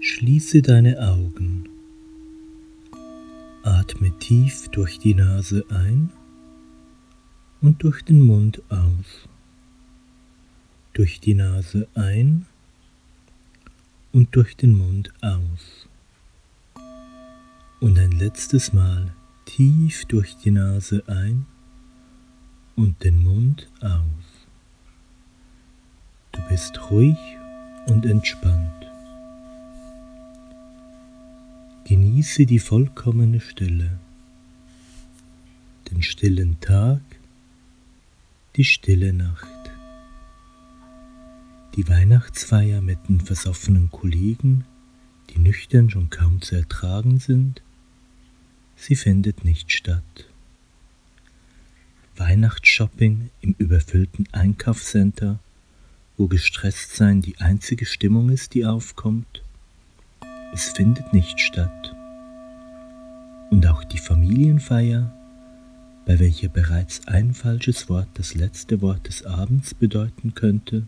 Schließe deine Augen. Atme tief durch die Nase ein und durch den Mund aus. Durch die Nase ein und durch den Mund aus. Und ein letztes Mal tief durch die Nase ein und den Mund aus. Du bist ruhig und entspannt. Genieße die vollkommene Stille, den stillen Tag, die stille Nacht, die Weihnachtsfeier mit den versoffenen Kollegen, die nüchtern schon kaum zu ertragen sind, sie findet nicht statt. Weihnachtsshopping im überfüllten Einkaufscenter, wo gestresst sein die einzige Stimmung ist, die aufkommt, es findet nicht statt. Und auch die Familienfeier, bei welcher bereits ein falsches Wort das letzte Wort des Abends bedeuten könnte,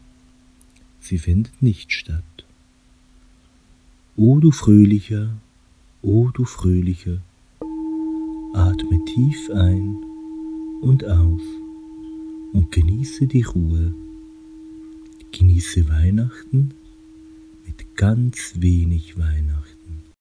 sie findet nicht statt. O du Fröhlicher, o du Fröhlicher, atme tief ein und aus und genieße die Ruhe, genieße Weihnachten ganz wenig Weihnachten.